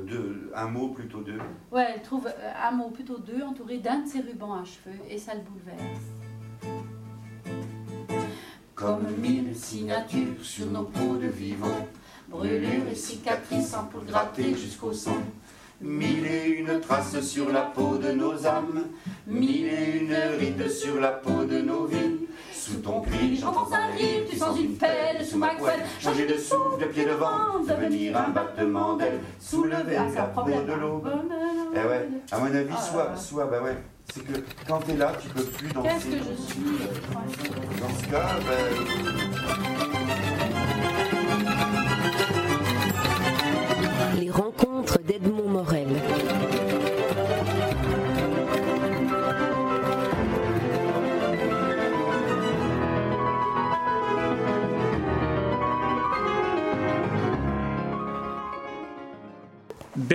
deux, un mot plutôt deux. Ouais, elle trouve un mot plutôt deux, entouré d'un de ses rubans à cheveux, et ça le bouleverse. Comme mille signatures sur nos peaux de vivants, brûlures et cicatrices en pour gratter jusqu'au sang. Mille et une traces sur la peau de nos âmes, mille et une rides sur la peau de nos vies. Sous ton cri, j'entends un rire, tu sens une pelle sous ma couenne, changer de souffle, de pied devant, devenir un battement d'aile, soulever Ah, la peau de l'eau. Eh ouais, à mon avis, soit, soit, bah ouais, c'est que quand t'es là, tu peux plus danser. Qu'est-ce que je suis euh, Dans ce cas, ben, Les rencontres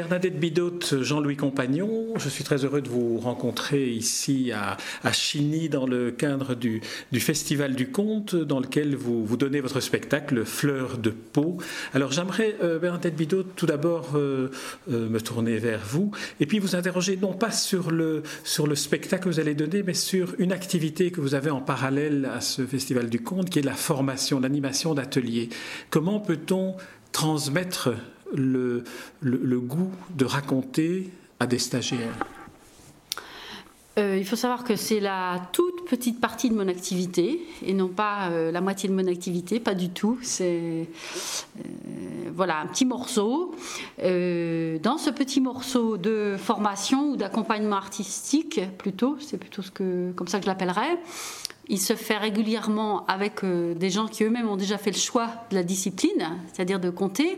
Bernadette Bidot, Jean-Louis Compagnon, je suis très heureux de vous rencontrer ici à, à Chigny dans le cadre du, Festival du Conte dans lequel vous, vous donnez votre spectacle Fleurs de peau. Alors j'aimerais, euh, Bernadette Bidot, tout d'abord euh, euh, me tourner vers vous et puis vous interroger non pas sur le, sur le spectacle que vous allez donner, mais sur une activité que vous avez en parallèle à ce Festival du Conte qui est la formation, l'animation d'ateliers. Comment peut-on transmettre le, goût de raconter à des stagiaires Euh, il faut savoir que c'est la toute petite partie de mon activité et non pas euh, la moitié de mon activité, pas du tout. C'est euh, voilà un petit morceau. Dans ce petit morceau de formation ou d'accompagnement artistique, plutôt, c'est plutôt ce que, comme ça que je l'appellerais. Il se fait régulièrement avec des gens qui eux-mêmes ont déjà fait le choix de la discipline, c'est-à-dire de compter.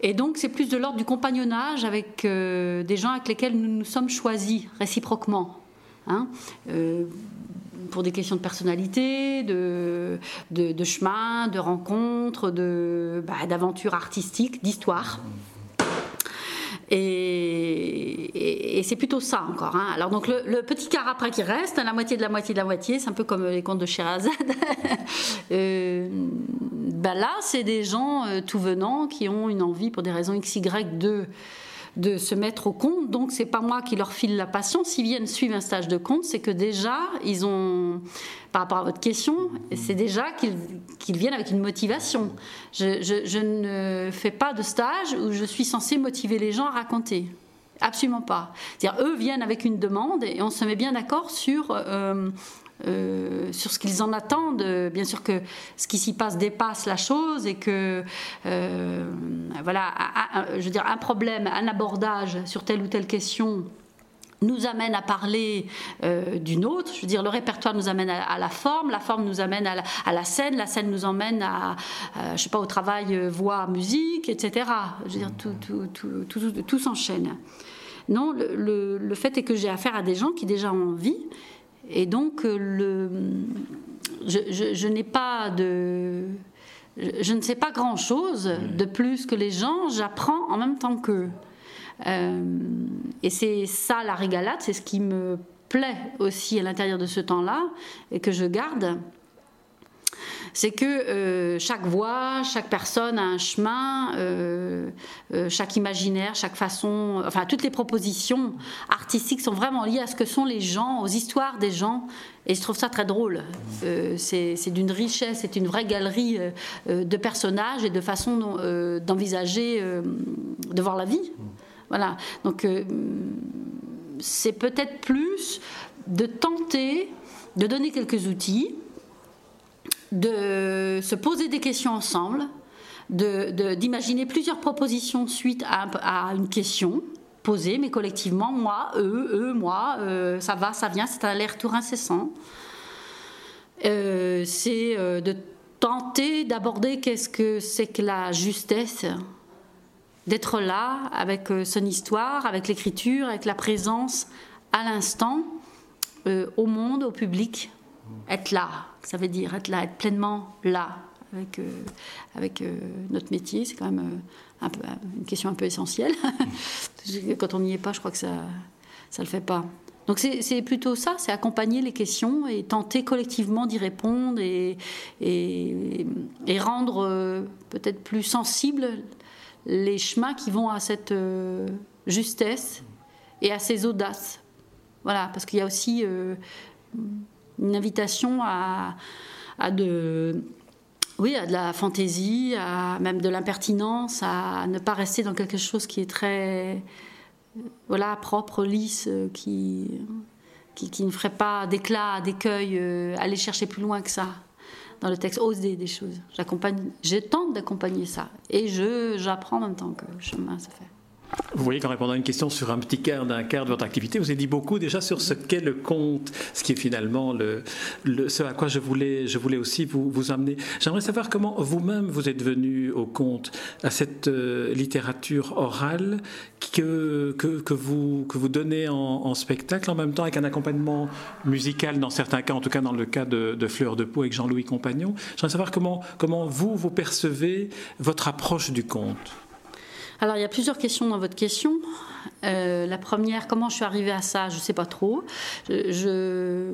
Et donc, c'est plus de l'ordre du compagnonnage avec euh, des gens avec lesquels nous nous sommes choisis réciproquement. hein. Euh, pour des questions de personnalité, de, de, de chemin, de rencontres, de, bah, d'aventures artistiques, d'histoire. Et, c'est plutôt ça encore. hein. Alors donc le, petit quart après qui reste, la moitié de la moitié de la moitié, c'est un peu comme les contes de Sherazade. Euh, ben là, c'est des gens euh, tout venants qui ont une envie pour des raisons x y de de se mettre au compte. Donc c'est pas moi qui leur file la passion. S'ils viennent suivre un stage de compte, c'est que déjà ils ont, par rapport à votre question, c'est déjà qu'ils viennent avec une motivation. Je, je- je ne fais pas de stage où je suis censée motiver les gens à raconter. Absolument pas. C'est-à-dire eux viennent avec une demande et on se met bien d'accord sur euh, euh, sur ce qu'ils en attendent. Bien sûr que ce qui s'y passe dépasse la chose et que euh, voilà, un- un- je veux dire un problème, un abordage sur telle ou telle question nous amène à parler euh, d'une autre. Je veux dire, le répertoire nous amène à, à la forme, la forme nous amène à la, à la scène, la scène nous emmène à, à, je sais pas, au travail euh, voix, musique, etc. Je veux dire, tout, tout, tout, tout, tout- tout s'enchaîne. Non, le, le- le fait est que j'ai affaire à des gens qui déjà ont envie, et donc euh, le, je, je- je n'ai pas de, je, je ne sais pas grand chose de plus que les gens. J'apprends en même temps qu'eux. Euh, et c'est ça la régalade, c'est ce qui me plaît aussi à l'intérieur de ce temps-là et que je garde. C'est que euh, chaque voix, chaque personne a un chemin, euh, euh, chaque imaginaire, chaque façon, enfin toutes les propositions artistiques sont vraiment liées à ce que sont les gens, aux histoires des gens. Et je trouve ça très drôle. C'est d'une richesse, c'est une vraie galerie de personnages et de façon dont, euh, d'envisager, de voir la vie. Voilà. Donc c'est peut-être plus de tenter de donner quelques outils, de se poser des questions ensemble, de- de- d'imaginer plusieurs propositions suite à, un- à une question posée, mais collectivement, moi, eux, eux, moi, euh, ça va, ça vient, c'est un aller-retour incessant. Euh, c'est euh, de tenter d'aborder qu'est-ce que c'est que la justesse, d'être là avec euh, son histoire, avec l'écriture, avec la présence à l'instant, au monde, au public. Être là, ça veut dire être là, être pleinement là avec, euh, avec euh, notre métier. C'est quand même euh, une question un peu essentielle. Quand on n'y est pas, je crois que ça ça le fait pas. Donc c'est plutôt ça, c'est accompagner les questions et tenter collectivement d'y répondre et, et, et rendre peut-être plus sensible les chemins qui vont à cette justesse et à ces audaces. Voilà, parce qu'il y a aussi une invitation à, de oui, à de la fantaisie, à même de l'impertinence, à ne pas rester dans quelque chose qui est très voilà, propre, lisse, qui, qui, ne ferait pas d'éclat, d'écueil, euh, aller chercher plus loin que ça dans le texte, oser des choses. J'accompagne, je tente d'accompagner ça. Et j'apprends en même temps que le chemin se fait. Vous voyez qu'en répondant à une question sur un petit quart d'un quart de votre activité, vous avez dit beaucoup déjà sur ce qu'est le conte, ce qui est finalement le, ce à quoi je voulais, je voulais aussi vous, vous amener. J'aimerais savoir comment vous-même vous êtes venu au conte, à cette euh, littérature orale que, que, vous, que vous donnez en, spectacle en même temps avec un accompagnement musical dans certains cas, en tout cas dans le cas de, de Fleur de Peau avec Jean-Louis Compagnon. J'aimerais savoir comment, comment vous, vous percevez votre approche du conte. Alors, il y a plusieurs questions dans votre question. Euh, la première, comment je suis arrivée à ça Je ne sais pas trop. Je,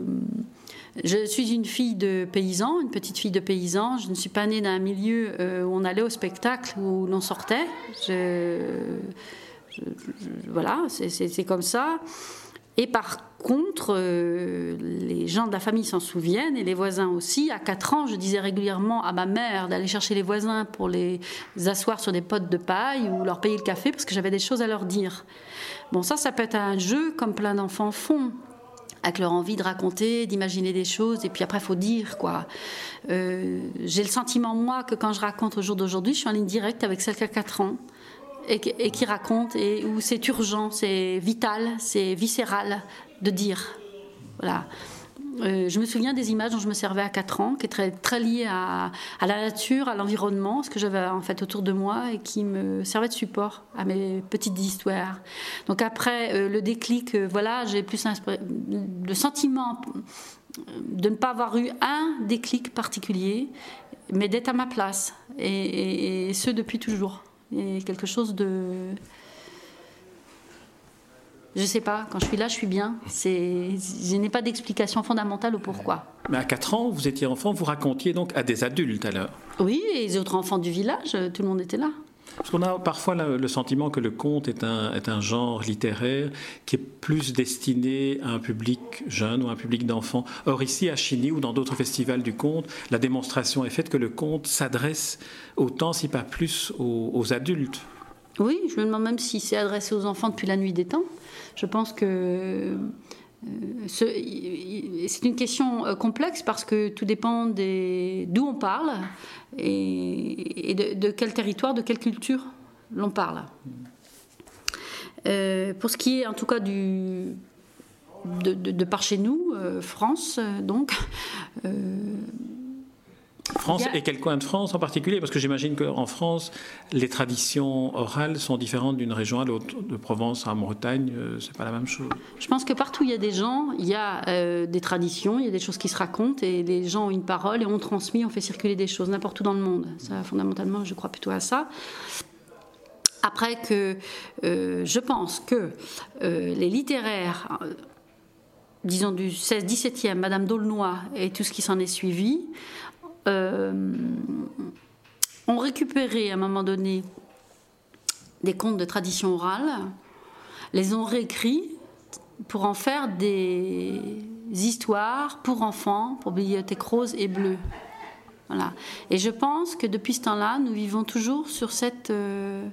suis une fille de paysan, une petite fille de paysan. Je ne suis pas née dans un milieu euh, où on allait au spectacle, où l'on sortait. voilà, c'est comme ça. Et par contre, euh, les gens de la famille s'en souviennent et les voisins aussi. À 4 ans, je disais régulièrement à ma mère d'aller chercher les voisins pour les asseoir sur des potes de paille ou leur payer le café parce que j'avais des choses à leur dire. Bon, ça, ça peut être un jeu comme plein d'enfants font avec leur envie de raconter, d'imaginer des choses, et puis après, faut dire, quoi. Euh, j'ai le sentiment, moi, que quand je raconte au jour d'aujourd'hui, je suis en ligne directe avec celle qui a 4 ans, et, qui raconte, et où c'est urgent, c'est vital, c'est viscéral de dire. Voilà. Euh, je me souviens des images dont je me servais à 4 ans, qui étaient très, liées à, la nature, à l'environnement, ce que j'avais en fait autour de moi et qui me servaient de support à mes petites histoires. Donc après euh, le déclic, euh, voilà, j'ai plus le sentiment de ne pas avoir eu un déclic particulier, mais d'être à ma place, et ce depuis toujours et quelque chose de. Je sais pas, quand je suis là, je suis bien. C'est, je n'ai pas d'explication fondamentale au pourquoi. Mais à 4 ans, vous étiez enfant, vous racontiez donc à des adultes alors Oui, et les autres enfants du village, tout le monde était là. Parce qu'on a parfois le sentiment que le conte est un, est un genre littéraire qui est plus destiné à un public jeune ou à un public d'enfants. Or ici, à Chigny ou dans d'autres festivals du conte, la démonstration est faite que le conte s'adresse autant, si pas plus, aux, adultes. Oui, je me demande même si c'est adressé aux enfants depuis la nuit des temps. Je pense que c'est une question euh, complexe parce que tout dépend d'où on parle et, de, quel territoire, de quelle culture l'on parle. Euh, pour ce qui est en tout cas du, de, par chez nous, France, donc, France et quel coin de France en particulier? Parce que j'imagine qu'en France, les traditions orales sont différentes d'une région à l'autre. De Provence à Bretagne, euh, c'est pas la même chose. Je pense que partout où il y a des gens, il y a euh, des traditions, il y a des choses qui se racontent et les gens ont une parole et on transmet, on fait circuler des choses n'importe où dans le monde. Ça, fondamentalement, je crois plutôt à ça. Après que euh, je pense que les littéraires, disons du 16-17e, Madame d'Aulnoy et tout ce qui s'en est suivi, ont récupéré à un moment donné des contes de tradition orale, les ont réécrits pour en faire des histoires pour enfants, pour bibliothèque rose et bleue. Voilà. Et je pense que depuis ce temps-là, nous vivons toujours sur cette euh,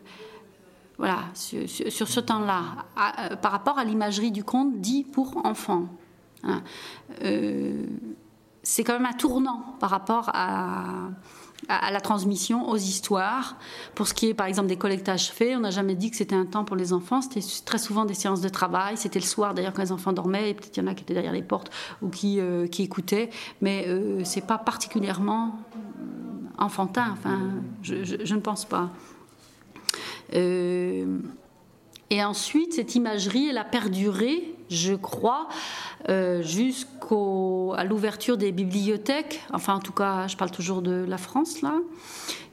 voilà, sur, ce temps-là, euh, par rapport à l'imagerie du conte dit pour enfants. Euh, c'est quand même un tournant par rapport à, la transmission, aux histoires. Pour ce qui est, par exemple, des collectages faits, on n'a jamais dit que c'était un temps pour les enfants. C'était très souvent des séances de travail. C'était le soir, d'ailleurs, quand les enfants dormaient. Et peut-être il y en a qui étaient derrière les portes ou qui, euh, qui écoutaient. Mais euh, c'est pas particulièrement enfantin. Enfin, je, ne pense pas. Euh, et ensuite, cette imagerie, elle a perduré, je crois, euh, jusqu'à l'ouverture des bibliothèques, enfin en tout cas, je parle toujours de la France là,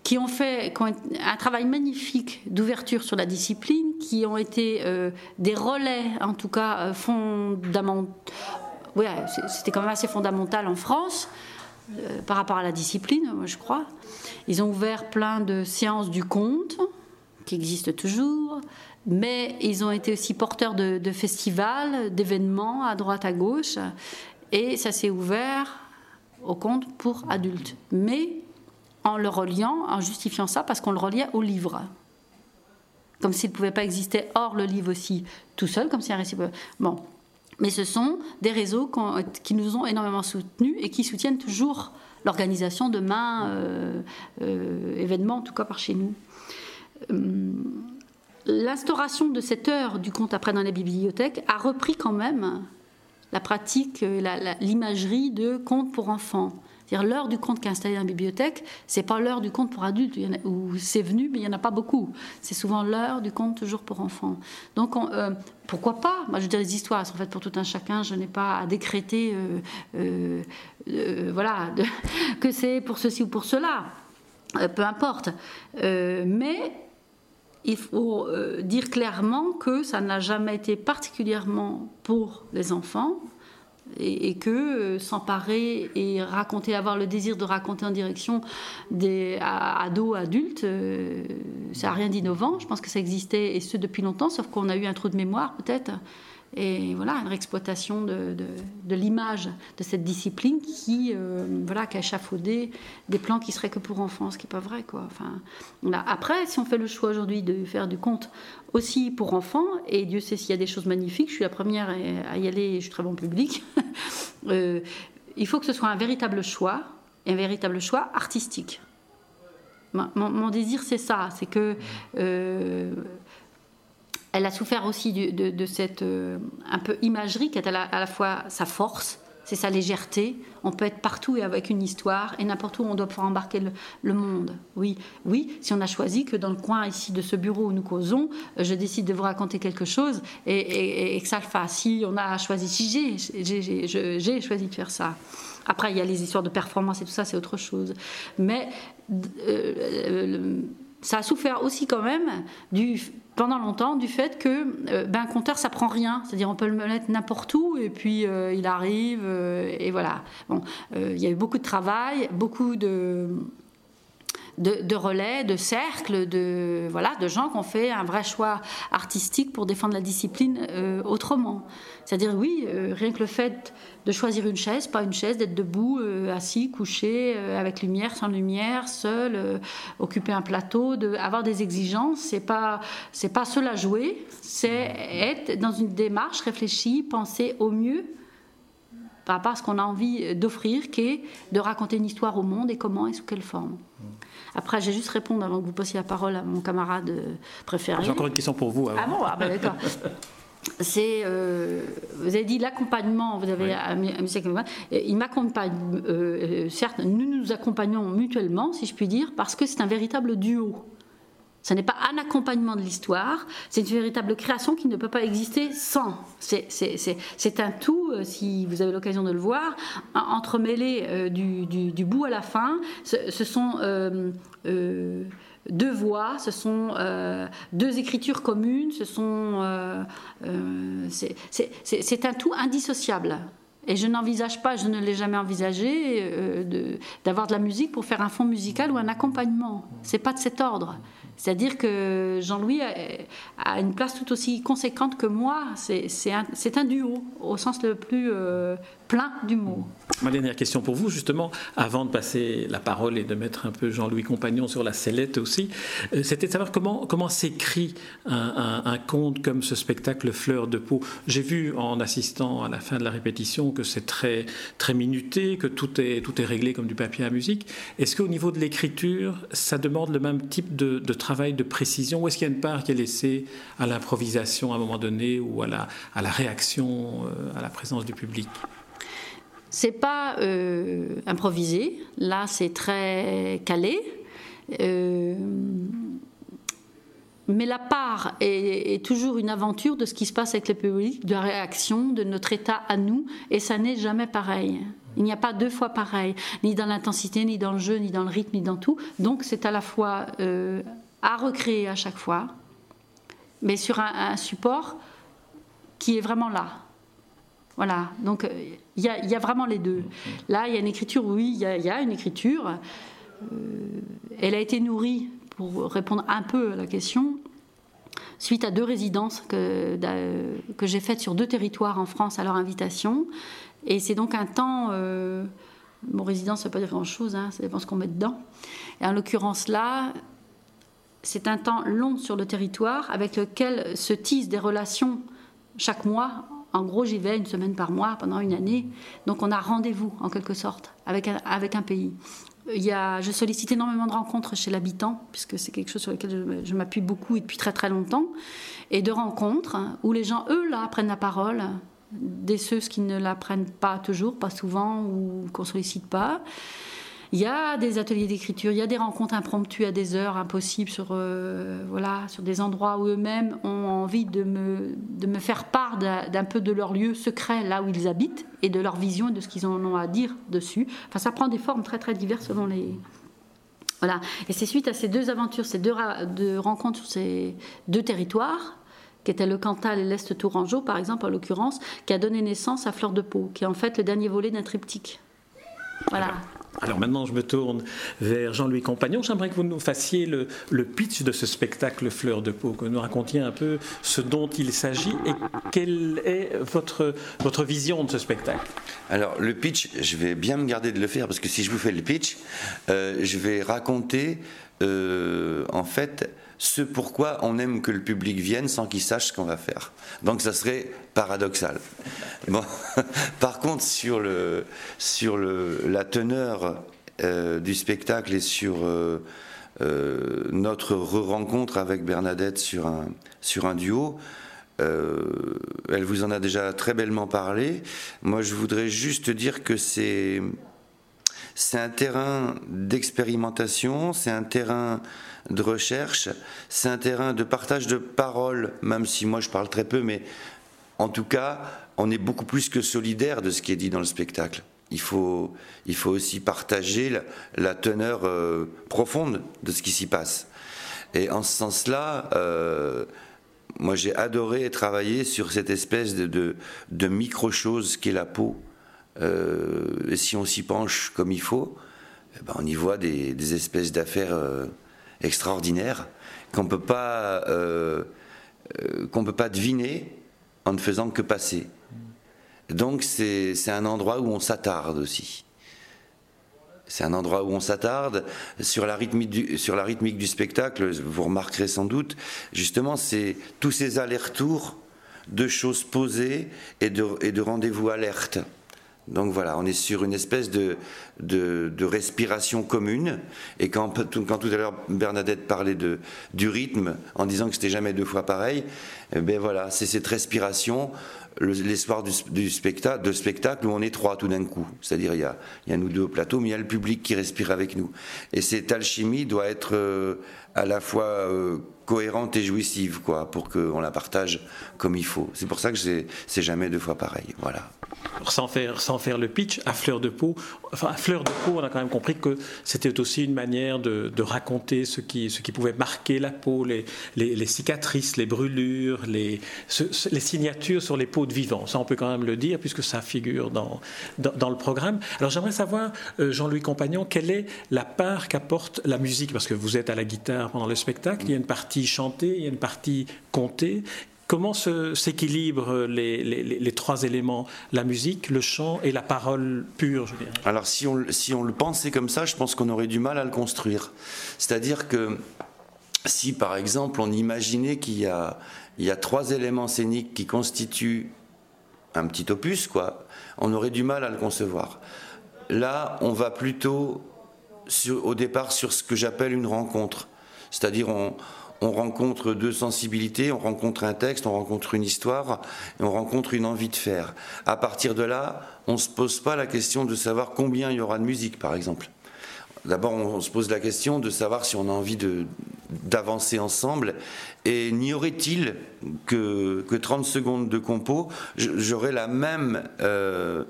qui ont fait un travail magnifique d'ouverture sur la discipline, qui ont été euh, des relais, en tout cas euh, fondamentaux. Ouais, c'était quand même assez fondamental en France par rapport à la discipline, je crois. Ils ont ouvert plein de séances du conte qui existent toujours, mais ils ont été aussi porteurs de, festivals, d'événements à droite, à gauche, et ça s'est ouvert au conte pour adultes. Mais en le reliant, en justifiant ça, parce qu'on le reliait au livre. Comme s'il ne pouvait pas exister hors le livre aussi, tout seul, comme si un récit. Bon. Mais ce sont des réseaux qui nous ont énormément soutenus et qui soutiennent toujours l'organisation de main euh, euh, événements, en tout cas par chez nous. Euh, l'instauration de cette heure du conte après dans les bibliothèques a repris quand même la pratique, l'imagerie de conte pour enfants. C'est-à-dire l'heure du conte qui est installée dans la bibliothèque, c'est pas l'heure du conte pour adultes, où c'est venu, mais il n'y en a pas beaucoup. C'est souvent l'heure du conte toujours pour enfants. Donc euh, pourquoi pas? Moi je dire les histoires sont faites pour tout un chacun, je n'ai pas à décréter euh, euh, voilà, que c'est pour ceci ou pour cela. peu importe. mais il faut dire clairement que ça n'a jamais été particulièrement pour les enfants, et, que euh, s'emparer et raconter, avoir le désir de raconter en direction des ados, adultes, euh, ça n'a rien d'innovant. Je pense que ça existait et ce depuis longtemps, sauf qu'on a eu un trou de mémoire peut-être et voilà une réexploitation de, l'image de cette discipline qui euh, voilà qui a échafaudé des plans qui seraient que pour enfants ce qui n'est pas vrai quoi. Enfin après si on fait le choix aujourd'hui de faire du conte aussi pour enfants et Dieu sait s'il y a des choses magnifiques je suis la première à y aller je suis très bon public euh, il faut que ce soit un véritable choix un véritable choix artistique. Mon, désir c'est ça c'est que euh, elle a souffert aussi de, cette euh, un peu imagerie qui est à la, fois sa force, c'est sa légèreté. On peut être partout et avec une histoire et n'importe où on doit pouvoir embarquer le, monde. Oui, oui. Si on a choisi que dans le coin ici de ce bureau où nous causons, euh, je décide de vous raconter quelque chose et, que ça le fasse. Si on a choisi, si j'ai choisi de faire ça. Après, il y a les histoires de performance et tout ça, c'est autre chose. Mais euh, ça a souffert aussi quand même du pendant longtemps du fait que euh, ben, un compteur ça prend rien, c'est-à-dire on peut le mettre n'importe où et puis euh, il arrive euh, et voilà. Bon, il y a eu beaucoup de travail, beaucoup de de, relais, de cercles, de, voilà, de gens qui ont fait un vrai choix artistique pour défendre la discipline euh, autrement. C'est-à-dire, oui, euh, rien que le fait de choisir une chaise, pas une chaise, d'être debout, euh, assis, couché, avec lumière, sans lumière, seul, occuper un plateau, de, avoir des exigences, c'est pas, c'est pas seul à jouer, c'est être dans une démarche réfléchie, penser au mieux par rapport à ce qu'on a envie d'offrir, qui est de raconter une histoire au monde et comment et sous quelle forme. Après, j'ai juste répondre avant que vous passiez la parole à mon camarade préféré. J'ai encore une question pour vous. Ah bon, ah bah, d'accord. c'est, euh, vous avez dit l'accompagnement, vous avez il m'accompagne, euh, euh, certes, nous nous accompagnons mutuellement, si je puis dire, parce que c'est un véritable duo. Ce n'est pas un accompagnement de l'histoire, c'est une véritable création qui ne peut pas exister sans. C'est un tout, euh, si vous avez l'occasion de le voir, entremêlé euh, du, bout à la fin. Ce, sont euh, deux voix, ce sont deux écritures communes, ce sont c'est un tout indissociable. Et je n'envisage pas, je ne l'ai jamais envisagé, d'avoir de, la musique pour faire un fond musical ou un accompagnement. C'est pas de cet ordre. C'est-à-dire que Jean-Louis a, une place tout aussi conséquente que moi. C'est un, un, duo, au sens le plus euh, plein du mot. Ma dernière question pour vous, justement, avant de passer la parole et de mettre un peu Jean-Louis Compagnon sur la sellette aussi, euh, c'était de savoir comment, comment s'écrit un, conte comme ce spectacle Fleur de peau. J'ai vu en assistant à la fin de la répétition que c'est très, très minuté, que tout est, tout est réglé comme du papier à musique. Est-ce qu'au niveau de l'écriture, ça demande le même type de, de travail de précision ou est-ce qu'il y a une part qui est laissée à l'improvisation à un moment donné ou à la, à la réaction, euh, à la présence du public? C'est pas euh, improvisé, là c'est très calé. Euh, mais la part est, toujours une aventure de ce qui se passe avec le public, de la réaction, de notre état à nous, et ça n'est jamais pareil. Il n'y a pas deux fois pareil, ni dans l'intensité, ni dans le jeu, ni dans le rythme, ni dans tout. Donc c'est à la fois euh, à recréer à chaque fois, mais sur un support qui est vraiment là. Voilà, donc euh, il y, a vraiment les deux. Là, il y a une écriture, oui, il y, a une écriture. Euh, elle a été nourrie, pour répondre un peu à la question, suite à deux résidences que, que j'ai faites sur deux territoires en France à leur invitation. Et c'est donc un temps. Euh, mon résidence, ça ne veut pas dire grand-chose, hein, ça dépend ce qu'on met dedans. Et en l'occurrence là, c'est un temps long sur le territoire avec lequel se tissent des relations chaque mois. En gros, j'y vais une semaine par mois pendant une année. Donc on a rendez-vous en quelque sorte avec un, avec un pays. Il y a, je sollicite énormément de rencontres chez l'habitant, puisque c'est quelque chose sur lequel je, m'appuie beaucoup et depuis très très longtemps, et de rencontres où les gens, eux, là, prennent la parole, des ceux qui ne la prennent pas toujours, pas souvent, ou qu'on sollicite pas. Il y a des ateliers d'écriture, il y a des rencontres impromptues à des heures impossibles sur, euh, voilà, sur des endroits où eux-mêmes ont envie de me, de me faire part d'un peu de leur lieu secret là où ils habitent et de leur vision et de ce qu'ils en ont à dire dessus. Enfin, ça prend des formes très très diverses selon les. Voilà. Et c'est suite à ces deux aventures, ces deux, rencontres sur ces deux territoires, qui étaient le Cantal et l'Est Tourangeau, par exemple, en l'occurrence, qui a donné naissance à Fleur de Peau, qui est en fait le dernier volet d'un triptyque. Voilà. Alors maintenant, je me tourne vers Jean-Louis Compagnon. J'aimerais que vous nous fassiez le, pitch de ce spectacle Fleur de peau, que vous nous racontiez un peu ce dont il s'agit et quelle est votre, votre vision de ce spectacle. Alors le pitch, je vais bien me garder de le faire parce que si je vous fais le pitch, euh, je vais raconter euh, en fait ce pourquoi on aime que le public vienne sans qu'il sache ce qu'on va faire. Donc ça serait paradoxal. Bon. Par contre, sur, le, sur le, la teneur euh, du spectacle et sur euh, euh, notre re-rencontre avec Bernadette sur un, sur un duo, elle vous en a déjà très bellement parlé. Moi, je voudrais juste dire que c'est c'est un terrain d'expérimentation, c'est un terrain de recherche, c'est un terrain de partage de paroles, même si moi je parle très peu, mais en tout cas, on est beaucoup plus que solidaire de ce qui est dit dans le spectacle. Il faut, il faut aussi partager la, teneur euh, profonde de ce qui s'y passe. Et en ce sens-là, euh, moi j'ai adoré travailler sur cette espèce de, micro-chose qu'est la peau. Euh, et si on s'y penche comme il faut, eh ben on y voit des espèces d'affaires extraordinaire qu'on peut pas euh, euh, qu'on peut pas deviner en ne faisant que passer. Donc c'est un endroit où on s'attarde aussi. C'est un endroit où on s'attarde sur la rythmique du, sur la rythmique du spectacle. Vous remarquerez sans doute, justement, c'est tous ces allers-retours de choses posées et de, et de rendez-vous alertes. Donc voilà, on est sur une espèce de, de, respiration commune. Et quand, tout à l'heure Bernadette parlait de, du rythme en disant que c'était jamais deux fois pareil, eh ben voilà, c'est cette respiration, l'espoir du, spectacle, de spectacle où on est trois tout d'un coup. C'est-à-dire il y a, nous deux au plateau, mais il y a le public qui respire avec nous. Et cette alchimie doit être euh, à la fois euh, cohérente et jouissive, quoi, pour qu'on la partage comme il faut. C'est pour ça que c'est jamais deux fois pareil. Voilà. Sans faire, sans faire le pitch, à fleur de peau, enfin à fleur de peau, on a quand même compris que c'était aussi une manière de, raconter ce qui, ce qui pouvait marquer la peau, les, cicatrices, les brûlures, les signatures sur les peaux de. Ça, on peut quand même le dire puisque ça figure dans, dans, le programme. Alors j'aimerais savoir, euh, Jean-Louis Compagnon, quelle est la part qu'apporte la musique? Parce que vous êtes à la guitare pendant le spectacle, il y a une partie chantée, il y a une partie contée. Comment s'équilibrent les, les, trois éléments, la musique, le chant et la parole pure je dirais? Alors si on, si on le pensait comme ça, je pense qu'on aurait du mal à le construire. C'est-à-dire que si par exemple on imaginait qu'il y a, il y a trois éléments scéniques qui constituent un petit opus, quoi, on aurait du mal à le concevoir. Là, on va plutôt au départ sur ce que j'appelle une rencontre. C'est-à-dire on, on rencontre deux sensibilités, on rencontre un texte, on rencontre une histoire, on rencontre une envie de faire. À partir de là, on ne se pose pas la question de savoir combien il y aura de musique, par exemple. D'abord, on se pose la question de savoir si on a envie d'avancer ensemble. Et n'y aurait-il que, que 30 secondes de compo, j'aurais la même, euh,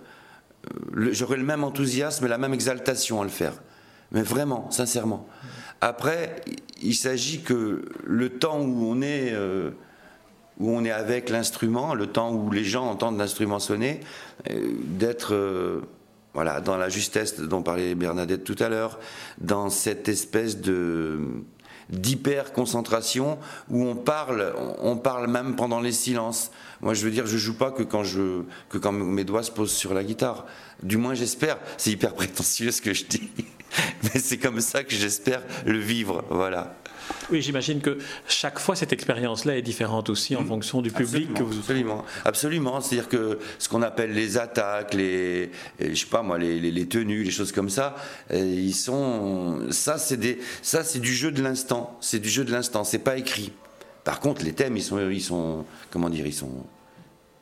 le même enthousiasme et la même exaltation à le faire. Mais vraiment, sincèrement. Après, il s'agit que le temps où on est, euh, où on est avec l'instrument, le temps où les gens entendent l'instrument sonner, euh, d'être voilà, dans la justesse dont parlait Bernadette tout à l'heure, dans cette espèce de d'hyper concentration où on parle, on parle même pendant les silences. Moi, je veux dire, je joue pas que quand je, que quand mes doigts se posent sur la guitare. Du moins, j'espère. C'est hyper prétentieux ce que je dis, mais c'est comme ça que j'espère le vivre. Voilà. Oui, j'imagine que chaque fois cette expérience-là est différente aussi en mmh. fonction du public. Absolument, absolument. C'est-à-dire que ce qu'on appelle les attaques, les, je sais pas moi, les, les, tenues, les choses comme ça, euh, ils sont, ça c'est des, ça c'est du jeu de l'instant. C'est du jeu de l'instant. C'est pas écrit. Par contre, les thèmes, ils sont, ils sont, comment dire, ils sont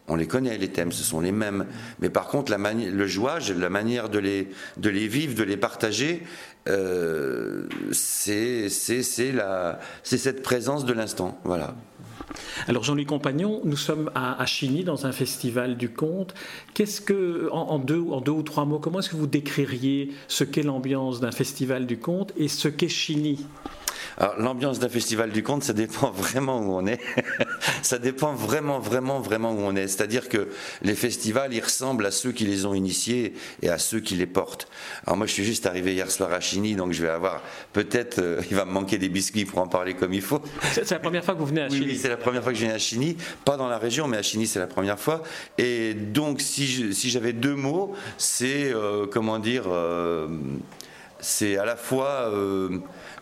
on les connaît, les thèmes, ce sont les mêmes. Mais par contre, le jouage, la manière de les, vivre, de les partager, euh, c'est cette présence de l'instant. Voilà. Alors Jean-Louis Compagnon, nous sommes à, Chigny dans un festival du conte. Qu'est-ce que, en, deux, en deux ou trois mots, comment est-ce que vous décririez ce qu'est l'ambiance d'un festival du conte et ce qu'est Chigny? L'ambiance d'un festival du conte, ça dépend vraiment où on est. ça dépend vraiment, vraiment, vraiment où on est. C'est-à-dire que les festivals, ils ressemblent à ceux qui les ont initiés et à ceux qui les portent. Alors moi, je suis juste arrivé hier soir à Chigny, donc je vais avoir peut-être, euh, il va me manquer des biscuits pour en parler comme il faut. C'est la première fois que vous venez à Chigny. Oui, c'est la première fois que je viens à Chigny, pas dans la région, mais à Chigny, c'est la première fois. Et donc, si j'avais deux mots, c'est euh, comment dire. Euh, c'est à la fois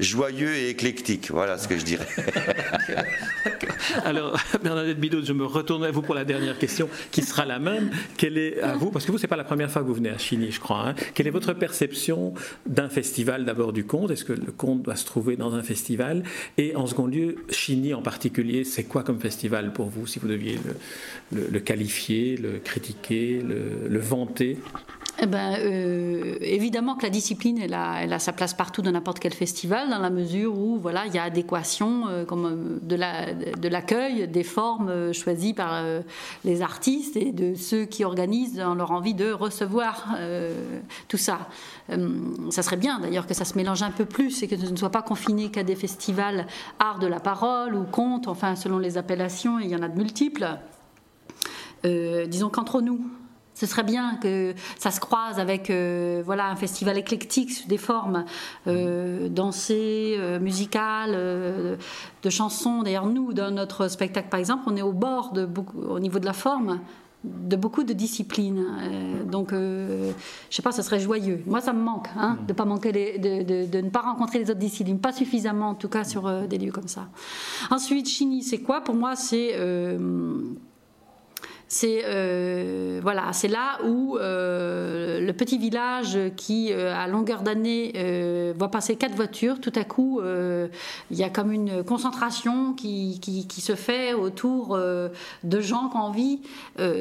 joyeux et éclectique. Voilà ce que je dirais. Alors, Bernadette Bidot, je me retourne à vous pour la dernière question, qui sera la même. Quelle est à vous, parce que vous, c'est pas la première fois que vous venez à Chigny, je crois. Hein. quelle est votre perception d'un festival d'abord du conte? Est-ce que le conte doit se trouver dans un festival? Et en second lieu, Chigny en particulier, c'est quoi comme festival pour vous, si vous deviez le, qualifier, le critiquer, le vanter? Eh ben, euh, évidemment que la discipline, elle a, sa place partout dans n'importe quel festival, dans la mesure où voilà, il y a adéquation euh, comme, euh, de, la, de l'accueil, des formes choisies par les artistes et de ceux qui organisent dans leur envie de recevoir tout ça. ça serait bien d'ailleurs que ça se mélange un peu plus et que ce ne soit pas confiné qu'à des festivals art de la parole ou conte, enfin selon les appellations, il y en a de multiples. disons qu'entre nous, ce serait bien que ça se croise avec euh, voilà un festival éclectique sous des formes euh, dansées, euh, musicales, de chansons. D'ailleurs, nous, dans notre spectacle, par exemple, on est au bord de beaucoup, au niveau de la forme de beaucoup de disciplines. donc, je sais pas, ce serait joyeux. Moi, ça me manque, hein, de pas manquer de, de, ne pas rencontrer les autres disciplines, pas suffisamment en tout cas sur des lieux comme ça. Ensuite, Chini, c'est quoi? Pour moi, c'est c'est euh, voilà, c'est là où euh, le petit village qui, euh, à longueur d'année, voit passer quatre voitures. Tout à coup, il y a comme une concentration qui, qui, se fait autour de gens qui ont envie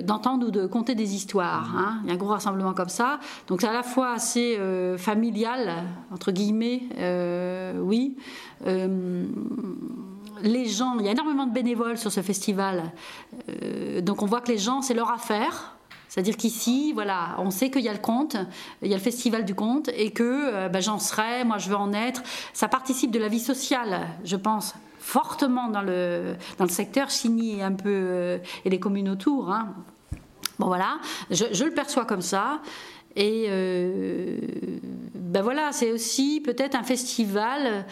d'entendre ou de conter des histoires. Hein. Il y a un gros rassemblement comme ça. Donc c'est à la fois assez familial entre guillemets, oui les gens, il y a énormément de bénévoles sur ce festival, euh, donc on voit que les gens, c'est leur affaire. C'est-à-dire qu'ici, voilà, on sait qu'il y a le conte, il y a le festival du conte, et que euh, ben, j'en serai, moi je veux en être. Ça participe de la vie sociale, je pense, fortement dans le, dans le secteur Chigny un peu euh, et les communes autour. Hein. Bon voilà, je, le perçois comme ça. Et ben voilà, c'est aussi peut-être un festival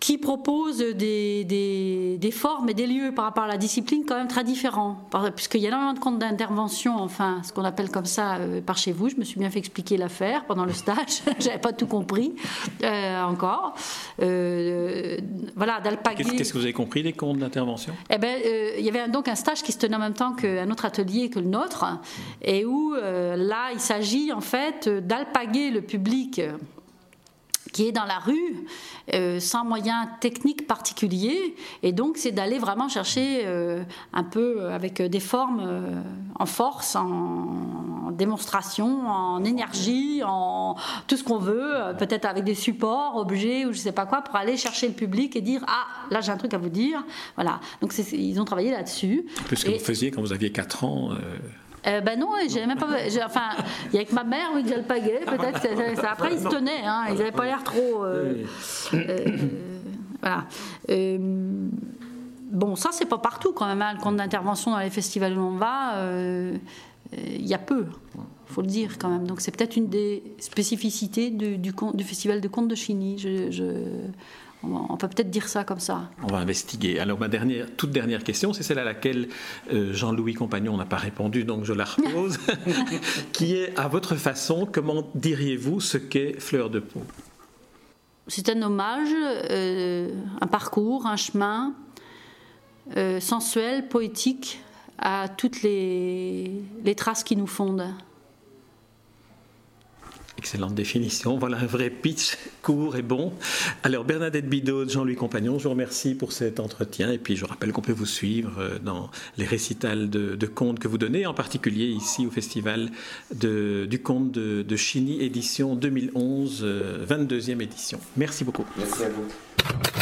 qui propose des, des, formes et des lieux par rapport à la discipline quand même très différents. Puisqu'il y a énormément de comptes d'intervention, enfin, ce qu'on appelle comme ça euh, par chez vous. Je me suis bien fait expliquer l'affaire pendant le stage. J'avais pas tout compris euh, encore. Euh, voilà, d'alpaguer. Qu'est-ce que vous avez compris des comptes d'intervention? Eh ben, il y avait donc un stage qui se tenait en même temps qu'un autre atelier que le nôtre, et où là, il s'agit en fait d'alpaguer le public qui est dans la rue euh, sans moyens techniques particuliers. Et donc, c'est d'aller vraiment chercher euh, un peu avec des formes euh, en force, en, démonstration, en énergie, en tout ce qu'on veut, peut-être avec des supports, objets ou je sais pas quoi, pour aller chercher le public et dire Ah, là, j'ai un truc à vous dire. Voilà. Donc, ils ont travaillé là-dessus. Ce que vous faisiez quand vous aviez 4 ans. Euh, ben non, j'ai même pas. Enfin, il y a avec ma mère, oui, le paguet, peut-être. Après, ils se tenaient, hein, ils n'avaient pas l'air trop. Euh, euh, voilà. bon, ça, c'est pas partout quand même. Hein, le compte d'intervention dans les festivals où on va, il y a peu, il faut le dire quand même. Donc, c'est peut-être une des spécificités du, du, du, festival de contes de Chigny. Je, je, On peut peut-être dire ça comme ça. On va investiguer. Alors ma dernière, toute dernière question, c'est celle à laquelle euh, Jean-Louis Compagnon n'a pas répondu, donc je la repose, qui est à votre façon, comment diriez-vous ce qu'est Fleur de peau? C'est un hommage, euh, un parcours, un chemin euh, sensuel, poétique à toutes les, les traces qui nous fondent. Excellente définition. Voilà un vrai pitch court et bon. Alors Bernadette Bidot, Jean-Louis Compagnon, je vous remercie pour cet entretien. Et puis je rappelle qu'on peut vous suivre euh, dans les récitals de, contes que vous donnez, en particulier ici au Festival du conte de, de Chigny, édition 2011, 22e euh, édition. Merci beaucoup. Merci à vous.